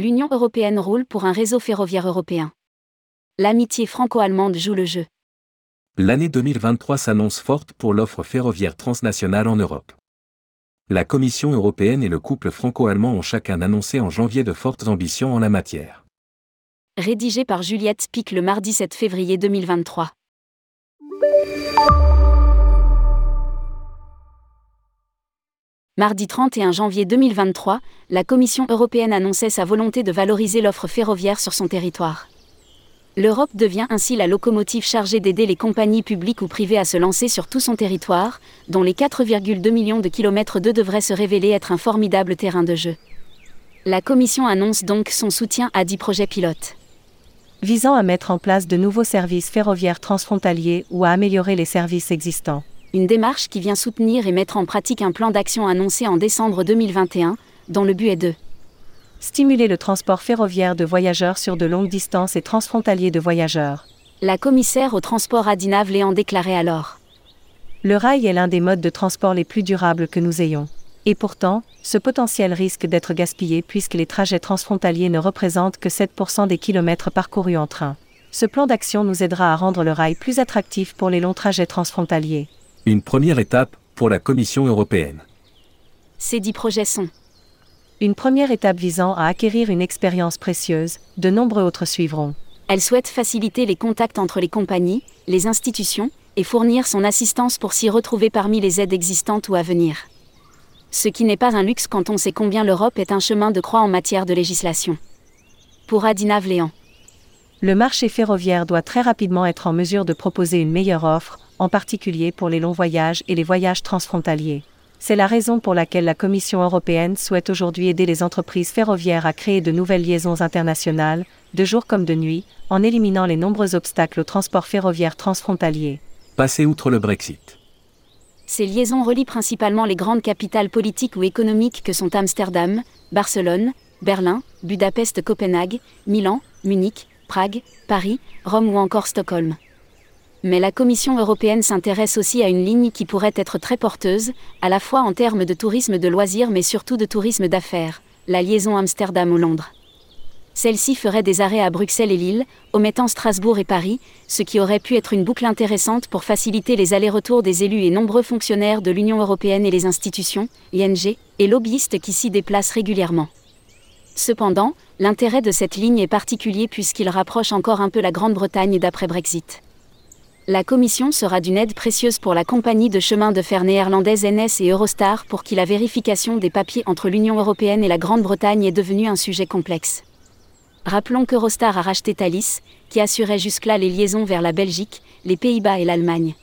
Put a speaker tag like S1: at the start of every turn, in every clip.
S1: L'Union européenne roule pour un réseau ferroviaire européen. L'amitié franco-allemande joue le jeu.
S2: L'année 2023 s'annonce forte pour l'offre ferroviaire transnationale en Europe. La Commission européenne et le couple franco-allemand ont chacun annoncé en janvier de fortes ambitions en la matière.
S1: Rédigé par Juliette Spic le mardi 7 février 2023. Mardi 31 janvier 2023, la Commission européenne annonçait sa volonté de valoriser l'offre ferroviaire sur son territoire. L'Europe devient ainsi la locomotive chargée d'aider les compagnies publiques ou privées à se lancer sur tout son territoire, dont les 4,2 millions de kilomètres d'eux devraient se révéler être un formidable terrain de jeu. La Commission annonce donc son soutien à 10 projets pilotes.
S3: Visant à mettre en place de nouveaux services ferroviaires transfrontaliers ou à améliorer les services existants
S1: une démarche qui vient soutenir et mettre en pratique un plan d'action annoncé en décembre 2021, dont le but est de
S3: stimuler le transport ferroviaire de voyageurs sur de longues distances et transfrontalier de voyageurs.
S1: La commissaire au transport Adina Vléan déclarait alors
S3: Le rail est l'un des modes de transport les plus durables que nous ayons. Et pourtant, ce potentiel risque d'être gaspillé puisque les trajets transfrontaliers ne représentent que 7% des kilomètres parcourus en train. Ce plan d'action nous aidera à rendre le rail plus attractif pour les longs trajets transfrontaliers.
S2: Une première étape pour la Commission européenne.
S1: Ces dix projets sont
S3: une première étape visant à acquérir une expérience précieuse, de nombreux autres suivront.
S1: Elle souhaite faciliter les contacts entre les compagnies, les institutions, et fournir son assistance pour s'y retrouver parmi les aides existantes ou à venir. Ce qui n'est pas un luxe quand on sait combien l'Europe est un chemin de croix en matière de législation. Pour Adina Vléan.
S3: Le marché ferroviaire doit très rapidement être en mesure de proposer une meilleure offre, en particulier pour les longs voyages et les voyages transfrontaliers. C'est la raison pour laquelle la Commission européenne souhaite aujourd'hui aider les entreprises ferroviaires à créer de nouvelles liaisons internationales, de jour comme de nuit, en éliminant les nombreux obstacles au transport ferroviaire transfrontalier.
S2: Passer outre le Brexit.
S1: Ces liaisons relient principalement les grandes capitales politiques ou économiques que sont Amsterdam, Barcelone, Berlin, Budapest, Copenhague, Milan, Munich, Prague, Paris, Rome ou encore Stockholm. Mais la Commission européenne s'intéresse aussi à une ligne qui pourrait être très porteuse, à la fois en termes de tourisme de loisirs mais surtout de tourisme d'affaires, la liaison Amsterdam-Londres. Celle-ci ferait des arrêts à Bruxelles et Lille, omettant Strasbourg et Paris, ce qui aurait pu être une boucle intéressante pour faciliter les allers-retours des élus et nombreux fonctionnaires de l'Union européenne et les institutions, ING, et lobbyistes qui s'y déplacent régulièrement. Cependant, l'intérêt de cette ligne est particulier puisqu'il rapproche encore un peu la Grande-Bretagne d'après Brexit la commission sera d'une aide précieuse pour la compagnie de chemin de fer néerlandaise NS et Eurostar pour qui la vérification des papiers entre l'Union européenne et la Grande-Bretagne est devenue un sujet complexe. Rappelons qu'Eurostar a racheté Thalys, qui assurait jusque-là les liaisons vers la Belgique, les Pays-Bas et l'Allemagne.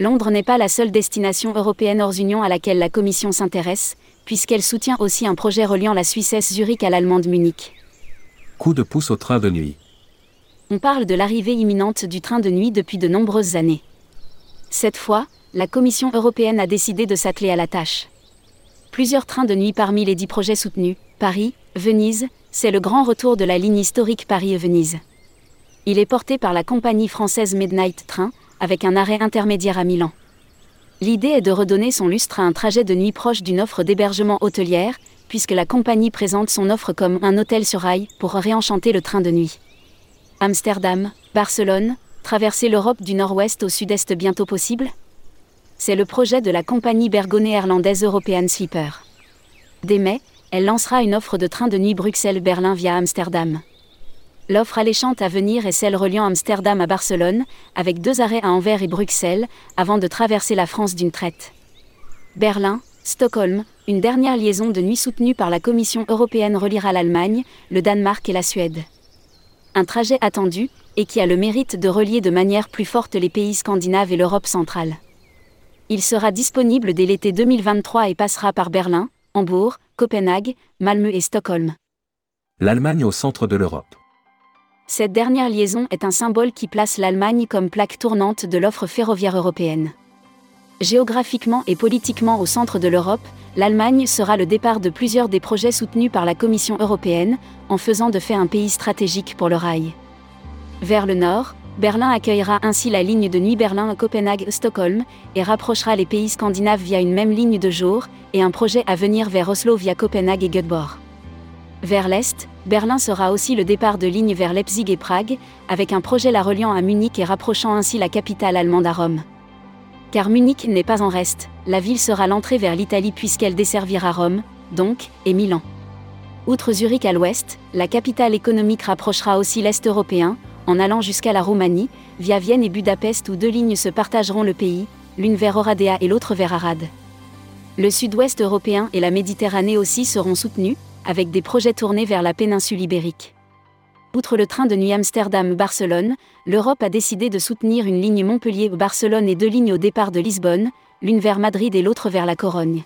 S1: Londres n'est pas la seule destination européenne hors Union à laquelle la Commission s'intéresse, puisqu'elle soutient aussi un projet reliant la Suissesse Zurich à l'allemande Munich.
S2: Coup de pouce au train de nuit
S1: on parle de l'arrivée imminente du train de nuit depuis de nombreuses années. Cette fois, la Commission européenne a décidé de s'atteler à la tâche. Plusieurs trains de nuit parmi les dix projets soutenus, Paris, Venise, c'est le grand retour de la ligne historique Paris-Venise. Il est porté par la compagnie française Midnight Train, avec un arrêt intermédiaire à Milan. L'idée est de redonner son lustre à un trajet de nuit proche d'une offre d'hébergement hôtelière, puisque la compagnie présente son offre comme un hôtel sur rail pour réenchanter le train de nuit. Amsterdam, Barcelone, traverser l'Europe du Nord-Ouest au Sud-Est bientôt possible? C'est le projet de la compagnie bergo-néerlandaise European Sleeper. Dès mai, elle lancera une offre de train de nuit Bruxelles-Berlin via Amsterdam. L'offre alléchante à venir est celle reliant Amsterdam à Barcelone, avec deux arrêts à Anvers et Bruxelles, avant de traverser la France d'une traite. Berlin, Stockholm, une dernière liaison de nuit soutenue par la Commission européenne reliera l'Allemagne, le Danemark et la Suède un trajet attendu, et qui a le mérite de relier de manière plus forte les pays scandinaves et l'Europe centrale. Il sera disponible dès l'été 2023 et passera par Berlin, Hambourg, Copenhague, Malmö et Stockholm.
S2: L'Allemagne au centre de l'Europe.
S1: Cette dernière liaison est un symbole qui place l'Allemagne comme plaque tournante de l'offre ferroviaire européenne. Géographiquement et politiquement au centre de l'Europe, l'Allemagne sera le départ de plusieurs des projets soutenus par la Commission européenne, en faisant de fait un pays stratégique pour le rail. Vers le nord, Berlin accueillera ainsi la ligne de nuit Berlin Copenhague-Stockholm et rapprochera les pays scandinaves via une même ligne de jour et un projet à venir vers Oslo via Copenhague et Göteborg. Vers l'est, Berlin sera aussi le départ de lignes vers Leipzig et Prague, avec un projet la reliant à Munich et rapprochant ainsi la capitale allemande à Rome. Car Munich n'est pas en reste, la ville sera l'entrée vers l'Italie puisqu'elle desservira Rome, donc, et Milan. Outre Zurich à l'ouest, la capitale économique rapprochera aussi l'Est européen, en allant jusqu'à la Roumanie, via Vienne et Budapest où deux lignes se partageront le pays, l'une vers Oradea et l'autre vers Arad. Le sud-ouest européen et la Méditerranée aussi seront soutenus, avec des projets tournés vers la péninsule ibérique. Outre le train de nuit Amsterdam-Barcelone, l'Europe a décidé de soutenir une ligne Montpellier-Barcelone et deux lignes au départ de Lisbonne, l'une vers Madrid et l'autre vers la Corogne.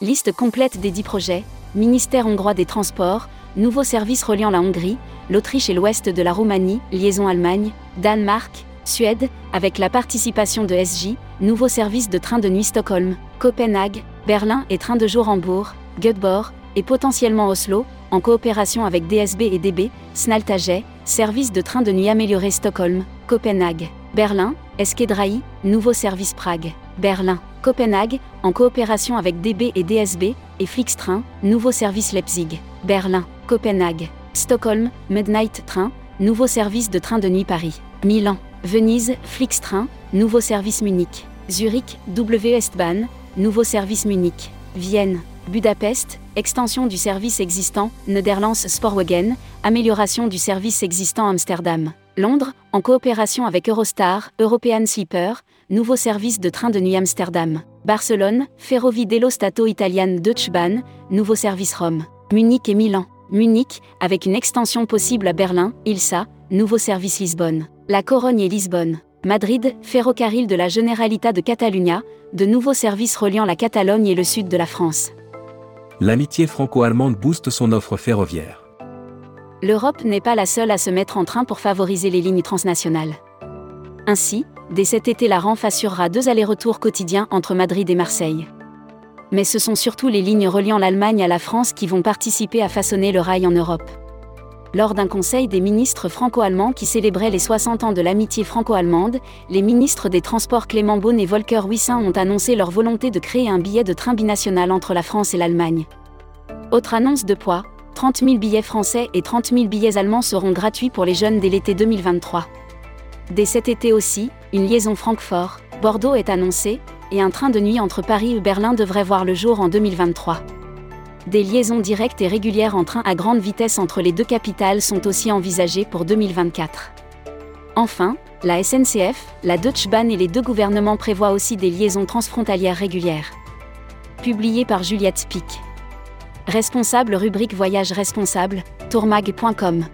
S1: Liste complète des dix projets, ministère hongrois des Transports, nouveaux services reliant la Hongrie, l'Autriche et l'ouest de la Roumanie, liaison Allemagne, Danemark, Suède, avec la participation de SJ, nouveaux services de train de nuit Stockholm, Copenhague, Berlin et train de jour Hambourg, Göteborg, et potentiellement Oslo, en coopération avec DSB et DB, Snaltaget, service de train de nuit amélioré Stockholm, Copenhague, Berlin, Esquedraï, nouveau service Prague, Berlin, Copenhague, en coopération avec DB et DSB, et Flixtrain, nouveau service Leipzig, Berlin, Copenhague, Stockholm, Midnight Train, nouveau service de train de nuit Paris, Milan, Venise, Flixtrain, nouveau service Munich, Zurich, W Estbahn, nouveau service Munich, Vienne, Budapest, extension du service existant, Nederlands Sportwagen, amélioration du service existant Amsterdam. Londres, en coopération avec Eurostar, European Sleeper, nouveau service de train de nuit Amsterdam. Barcelone, Ferrovie dello Stato Italian Deutsche Bahn, nouveau service Rome. Munich et Milan. Munich, avec une extension possible à Berlin, Ilsa, nouveau service Lisbonne. La Corogne et Lisbonne. Madrid, Ferrocarril de la Generalitat de Catalunya, de nouveaux services reliant la Catalogne et le sud de la France
S2: l'amitié franco-allemande booste son offre ferroviaire.
S1: L'Europe n'est pas la seule à se mettre en train pour favoriser les lignes transnationales. Ainsi, dès cet été, la RANF assurera deux allers-retours quotidiens entre Madrid et Marseille. Mais ce sont surtout les lignes reliant l'Allemagne à la France qui vont participer à façonner le rail en Europe. Lors d'un conseil des ministres franco-allemands qui célébrait les 60 ans de l'amitié franco-allemande, les ministres des Transports Clément Beaune et Volker Wissing ont annoncé leur volonté de créer un billet de train binational entre la France et l'Allemagne. Autre annonce de poids, 30 000 billets français et 30 000 billets allemands seront gratuits pour les jeunes dès l'été 2023. Dès cet été aussi, une liaison Francfort-Bordeaux est annoncée, et un train de nuit entre Paris et Berlin devrait voir le jour en 2023. Des liaisons directes et régulières en train à grande vitesse entre les deux capitales sont aussi envisagées pour 2024. Enfin, la SNCF, la Deutsche Bahn et les deux gouvernements prévoient aussi des liaisons transfrontalières régulières. Publié par Juliette Spick. Responsable rubrique Voyage responsable, tourmag.com.